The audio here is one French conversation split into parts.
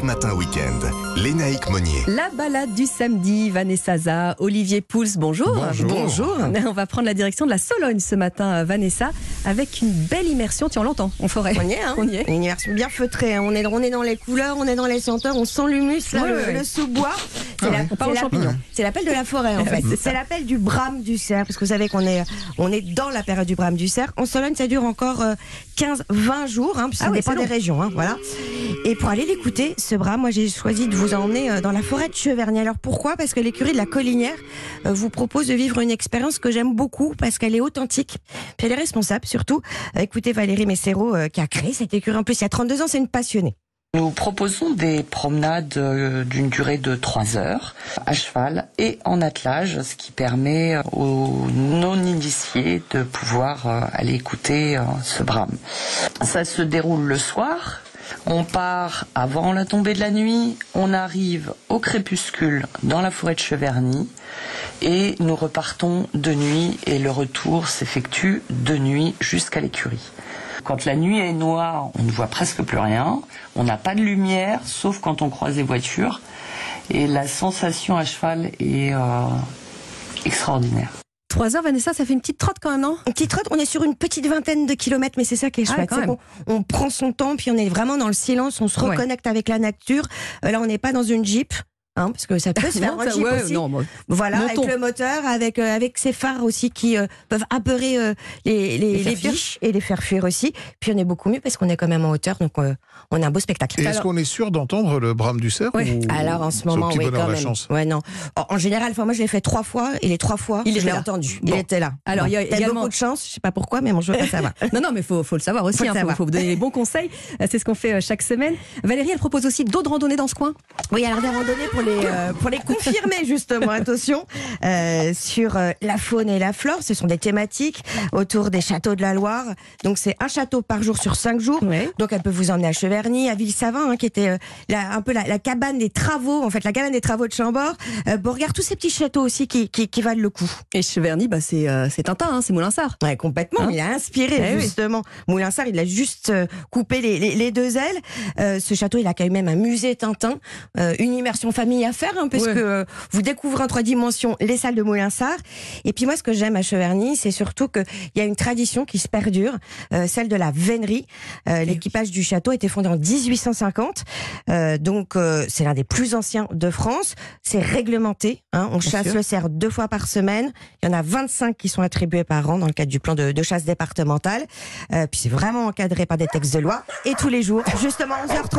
Europe Matin Week-end. Lénaïque Monnier. La balade du samedi, Vanessa Za, Olivier Pouls, bonjour. Bonjour. On va prendre la direction de la Sologne ce matin, Vanessa, avec une belle immersion, tu en l'entends, en forêt. On y est, hein On y est. Une immersion bien feutrée. hein. On est, on est dans les couleurs, on est dans les senteurs, on sent l'humus, là, le, ouais. le sous-bois. C'est la- l'appel de la forêt, en fait. c'est l'appel du brame du cerf, parce que vous savez qu'on est, on est dans la période du brame du cerf. En Sologne, ça dure encore 15-20 jours, hein, puis ça Ah dépend des régions. hein, voilà. Et pour aller l'écouter, ce brame, moi j'ai choisi de vous emmener euh, dans la forêt de Cheverny. Alors pourquoi? Parce que l'écurie de la Collinière euh, vous propose de vivre une expérience que j'aime beaucoup, parce qu'elle est authentique, puis elle est responsable surtout. Euh, écoutez Valérie Messero, euh, qui a créé cette écurie en plus il y a 32 ans, c'est une passionnée. Nous proposons des promenades euh, d'une durée de 3 heures à cheval et en attelage, ce qui permet aux non-initiés de pouvoir euh, aller écouter euh, ce brame. Ça se déroule le soir. On part avant la tombée de la nuit, on arrive au crépuscule dans la forêt de Cheverny et nous repartons de nuit et le retour s'effectue de nuit jusqu'à l'écurie. Quand la nuit est noire, on ne voit presque plus rien. On n'a pas de lumière, sauf quand on croise des voitures. Et la sensation à cheval est euh, extraordinaire. Trois heures, Vanessa, ça fait une petite trotte quand même, non? Une petite trotte, on est sur une petite vingtaine de kilomètres, mais c'est ça qui est Ah, chouette. même. qu'on on prend son temps, puis on est vraiment dans le silence, on se Ouais. reconnecte avec la nature. Euh, là, on n'est pas dans une Jeep. Hein, parce que ça peut se faire Non, ça- ouais, aussi. non, moi, Voilà, Montons. avec le moteur, avec euh, avec ces phares aussi qui euh, peuvent apeurer euh, les, les, biches et les faire fuir aussi. Puis on est beaucoup mieux parce qu'on est quand même en hauteur, donc euh, on a un beau spectacle. Et est-ce qu'on est sûr d'entendre le brame du cerf Ouais. ou- Alors en ce moment, oui, quand même. chance? Ouais, non. En, en général, enfin, moi je l'ai fait trois fois et les trois fois, Il je l'ai entendu. Bon. Il était là. Alors, il y a également- beaucoup de chance, je sais pas pourquoi, mais bon, je veux pas savoir. Non, non, mais faut, faut le savoir aussi. Faut le Il faut, savoir. faut vous donner les bons conseils. C'est ce qu'on fait chaque semaine. Valérie, elle propose aussi d'autres randonnées dans ce coin? Oui, alors des randonnées pour les euh, pour les confirmer justement. Attention euh, sur euh, la faune et la flore. Ce sont des thématiques autour des châteaux de la Loire. Donc c'est un château par jour sur cinq jours. Ouais. Donc elle peut vous emmener à Cheverny, à Ville-Savin, hein, qui était la- un peu la, la cabane des travaux, en fait la cabane des travaux de Chambord. Beauregard, tous ces petits châteaux aussi qui, qui, qui valent le coup. Et Cheverny, bah, c'est Tintin, hein, c'est Moulinsart. Ouais, complètement. Hein il a inspiré Eh oui. justement Moulinsart. Il a juste coupé les, les, les deux ailes. Ce château, il accueille même un musée Tintin, une immersion famille à faire, hein, parce Ouais. que euh, vous découvrez en trois dimensions les salles de Moulinsart. Et puis moi, ce que j'aime à Cheverny, c'est surtout qu'il y a une tradition qui se perdure, euh, celle de la vénerie. Euh, L'équipage du château a été fondé en 1850, euh, donc euh, c'est l'un des plus anciens de France. C'est réglementé. hein. On chasse sûr. le cerf deux fois par semaine. Il y en a 25 qui sont attribués par an dans le cadre du plan de, de chasse départemental. Euh, puis c'est vraiment encadré par des textes de loi. Et tous les jours, justement à 11h30,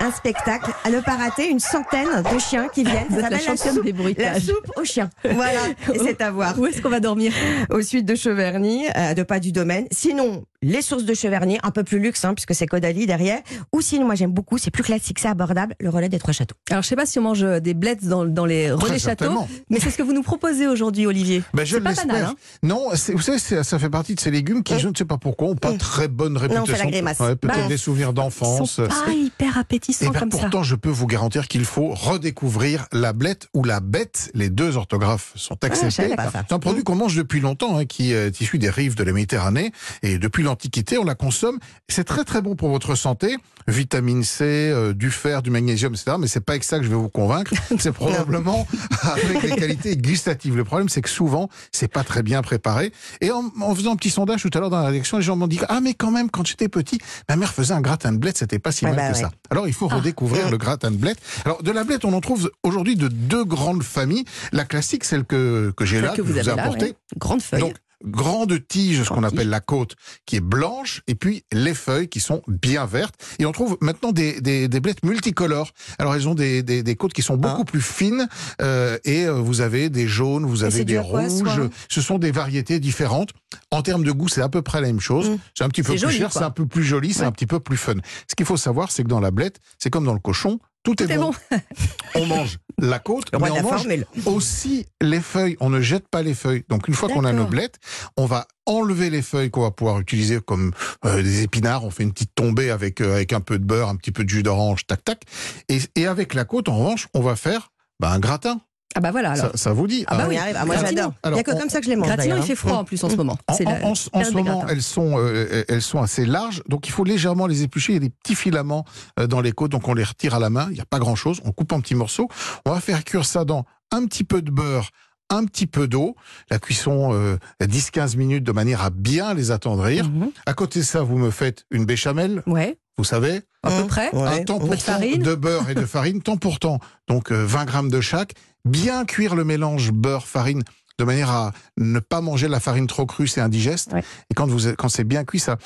un spectacle à ne pas rater, une centaine de chiens qui viennent. Ça la s'appelle championne soupe, des la bruitages. soupe aux chiens. Voilà, et c'est à voir Où est-ce qu'on va dormir? Au sud de Cheverny, euh, de pas du domaine. Sinon, les sources de Cheverny, un peu plus luxe, hein, puisque c'est Caudalie derrière. Ou sinon, moi j'aime beaucoup, c'est plus classique, c'est abordable, le relais des trois châteaux. Alors, je sais pas si on mange euh, des blettes dans, dans les relais châteaux, mais c'est ce que vous nous proposez aujourd'hui, Olivier. Ben, je pas banal, hein Non, vous savez, ça fait partie de ces légumes qui, je ne sais pas pourquoi, ont pas très bonne réputation. la grimace. Ouais, Peut-être Bah, des souvenirs Ils d'enfance. sont pas hyper Et appétissants ben, comme ça. pourtant, je peux vous garantir qu'il faut redécouvrir la blette ou la bête. Les deux orthographes sont pas ça. c'est un produit qu'on mange depuis longtemps, hein, qui est issu des rives de la Méditerranée. Et depuis l'Antiquité, on la consomme. C'est très très bon pour votre santé. Vitamine C, euh, du fer, du magnésium, etc. Mais c'est pas avec ça que je vais vous convaincre. C'est probablement avec les qualités gustatives. Le problème, c'est que souvent, c'est pas très bien préparé. Et en, en faisant un petit sondage tout à l'heure dans la rédaction, les gens m'ont dit Ah, mais quand même, quand j'étais petit, ma mère faisait un gratin de blette, c'était pas si Ah mal bah que ouais. ça. Alors, il faut redécouvrir le gratin de blette. Alors, de la blette, on en trouve aujourd'hui de deux grandes familles. La classique, celle que, que j'ai là, que que vous je vous avez apportée. ouais. Grande feuille. Donc, grande tige, ce qu'on appelle la côte, qui est blanche, et puis les feuilles qui sont bien vertes. Et on trouve maintenant des, des, des blettes multicolores. Alors, elles ont des, des, des côtes qui sont beaucoup plus fines, euh, et euh, vous avez des jaunes, vous avez des à quoi, ce rouges. Ce sont des variétés différentes. En termes de goût, c'est à peu près la même chose. Mm. C'est un petit peu plus joli, cher, c'est un peu plus joli, c'est Ouais. un petit peu plus fun. Ce qu'il faut savoir, c'est que dans la blette, c'est comme dans le cochon, tout, Tout est, est bon. bon. On mange la côte, mais on la mange formule. aussi les feuilles. On ne jette pas les feuilles. Donc une fois qu'on a nos blettes, on va enlever les feuilles qu'on va pouvoir utiliser comme euh, des épinards. On fait une petite tombée avec, euh, avec un peu de beurre, un petit peu de jus d'orange, tac tac. Et, et avec la côte, en revanche, on va faire bah, un gratin. Ah bah voilà alors. Ça, ça vous dit Ah bah hein oui. Ah, moi j'adore. Il n'y a que on- comme ça que je les mange. Il fait froid en plus en ce moment. En, C'est la en- en- en ce moment, elles sont, euh, elles sont assez larges, donc il faut légèrement les éplucher. Il y a des petits filaments euh, dans les côtes, donc on les retire à la main. Il n'y a pas grand-chose. On coupe en petits morceaux. On va faire cuire ça dans un petit peu de beurre, un petit peu d'eau. La cuisson euh, 10-15 minutes de manière à bien les attendrir. Mhm. À côté de ça, vous me faites une béchamel. Ouais, Vous savez, à peu Mmh. près. Ouais. un temps peu pour de farine. de beurre et de farine, temps pour temps. Donc euh, 20 grammes de chaque. Bien cuire le mélange beurre-farine de manière à ne pas manger la farine trop crue, c'est indigeste. Ouais. Et quand, vous, quand c'est bien cuit, ça,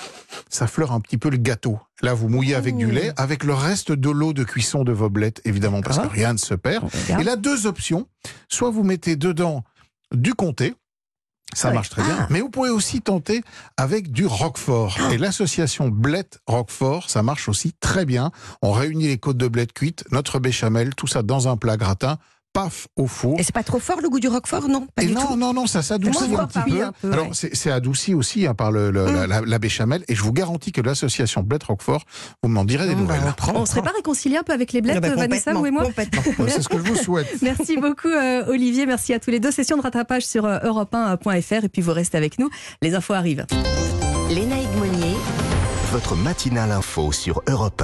ça fleure un petit peu le gâteau. Là, vous mouillez avec du Mmh. lait, avec le reste de l'eau de cuisson de vos blettes, évidemment, parce que D'accord. rien ne se perd. Et là, deux options. Soit vous mettez dedans du comté, ça Ouais. marche très bien, Ah. mais vous pouvez aussi tenter avec du roquefort. Et l'association blette roquefort, ça marche aussi très bien. On réunit les côtes de blette cuites, notre béchamel, tout ça dans un plat gratin, paf, au four. Et c'est pas trop fort le goût du roquefort, non? Pas Et du non, tout. non, non, ça s'adoucit un petit peu. lui, un peu, Alors, ouais. c'est c'est adouci aussi hein, par le, le- la, la- la béchamel. Et je vous garantis que l'association Blette Roquefort, vous m'en direz des Mmh, bah, nouvelles. on On serait pas réconciliés un peu avec les blettes, Ah bah, Vanessa, vous et moi? Ouais, C'est ce que je vous souhaite. Merci beaucoup euh, Olivier, merci à tous les deux. Session de rattrapage sur euh, europe1.fr et puis vous restez avec nous. Les infos arrivent. Lénaïque Monnier. Votre matinale info sur Europe 1.